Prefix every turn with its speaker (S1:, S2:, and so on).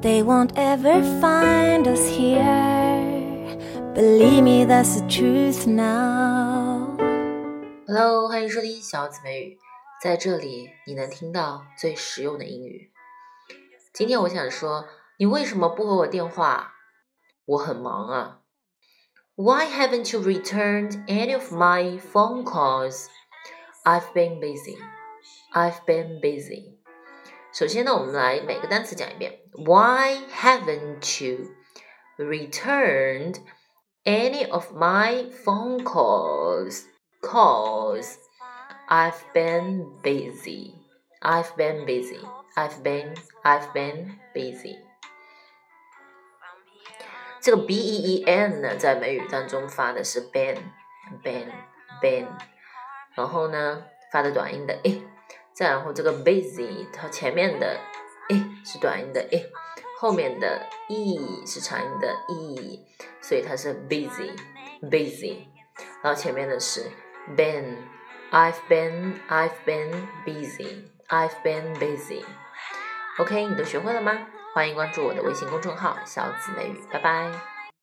S1: They won't ever find us here. Believe me, that's the truth now.
S2: Hello，欢迎收听小紫美语，在这里你能听到最实用的英语。今天我想说，你为什么不回我电话？我很忙啊。Why haven't you returned any of my phone calls? I've been busy. I've been busy. 首先呢，我们来每个单词讲一遍。Why haven't you returned any of my phone calls? Calls. I've been busy. I've been busy. I've been I've been busy. 这个 b e e n 呢，在美语当中发的是 been been been，然后呢发的短音的 e。 再然后这个 busy，它前面的 e 是短音的 e，后面的 e 是长音的 e，所以它是 busy busy，然后前面的是 been，I've been I've been busy，I've been busy。OK，你都学会了吗？欢迎关注我的微信公众号“小紫美语”，拜拜。